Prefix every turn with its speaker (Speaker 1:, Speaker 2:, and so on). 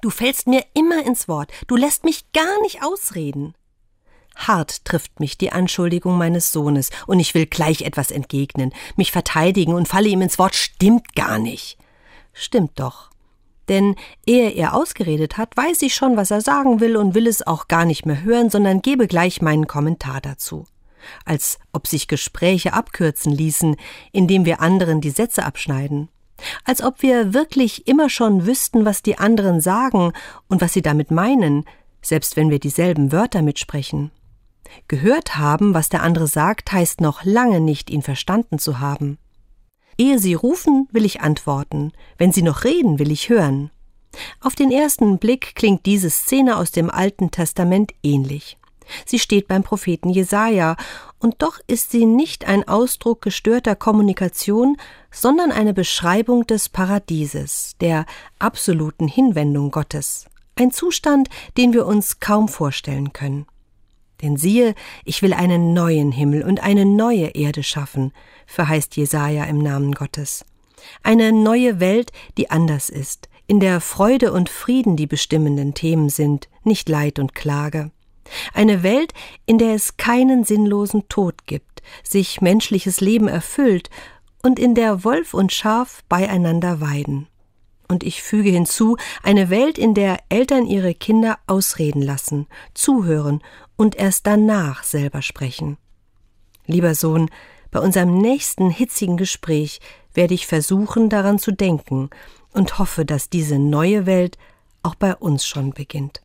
Speaker 1: Du fällst mir immer ins Wort, du lässt mich gar nicht ausreden. Hart trifft mich die Anschuldigung meines Sohnes, und ich will gleich etwas entgegnen, mich verteidigen und falle ihm ins Wort, stimmt gar nicht. Stimmt doch. Denn ehe er ausgeredet hat, weiß ich schon, was er sagen will und will es auch gar nicht mehr hören, sondern gebe gleich meinen Kommentar dazu. Als ob sich Gespräche abkürzen ließen, indem wir anderen die Sätze abschneiden. Als ob wir wirklich immer schon wüssten, was die anderen sagen und was sie damit meinen, selbst wenn wir dieselben Wörter mitsprechen. Gehört haben, was der andere sagt, heißt noch lange nicht, ihn verstanden zu haben. Ehe Sie rufen, will ich antworten, wenn Sie noch reden, will ich hören. Auf den ersten Blick klingt diese Szene aus dem Alten Testament ähnlich. Sie steht beim Propheten Jesaja, und doch ist sie nicht ein Ausdruck gestörter Kommunikation, sondern eine Beschreibung des Paradieses, der absoluten Hinwendung Gottes, ein Zustand, den wir uns kaum vorstellen können. Denn siehe, ich will einen neuen Himmel und eine neue Erde schaffen, verheißt Jesaja im Namen Gottes. Eine neue Welt, die anders ist, in der Freude und Frieden die bestimmenden Themen sind, nicht Leid und Klage. Eine Welt, in der es keinen sinnlosen Tod gibt, sich menschliches Leben erfüllt und in der Wolf und Schaf beieinander weiden. Und ich füge hinzu, eine Welt, in der Eltern ihre Kinder ausreden lassen, zuhören und erst danach selber sprechen. Lieber Sohn, bei unserem nächsten hitzigen Gespräch werde ich versuchen, daran zu denken und hoffe, dass diese neue Welt auch bei uns schon beginnt.